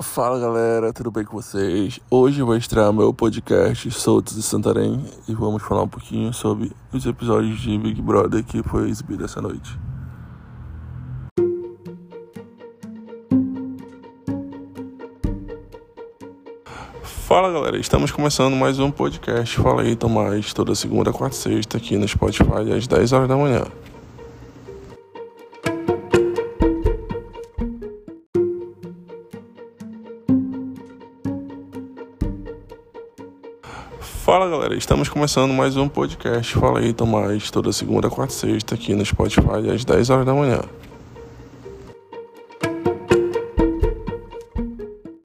Fala galera, tudo bem com vocês? Hoje eu vou estrear meu podcast Soltos de Santarém e vamos falar um pouquinho sobre os episódios de Big Brother que foi exibido essa noite. Fala galera, estamos começando mais um podcast Fala aí Tomás, toda segunda, quarta e sexta aqui no Spotify às 10 horas da manhã. Fala galera, estamos começando mais um podcast. Fala aí Tomás, toda segunda, quarta e sexta aqui no Spotify às 10 horas da manhã.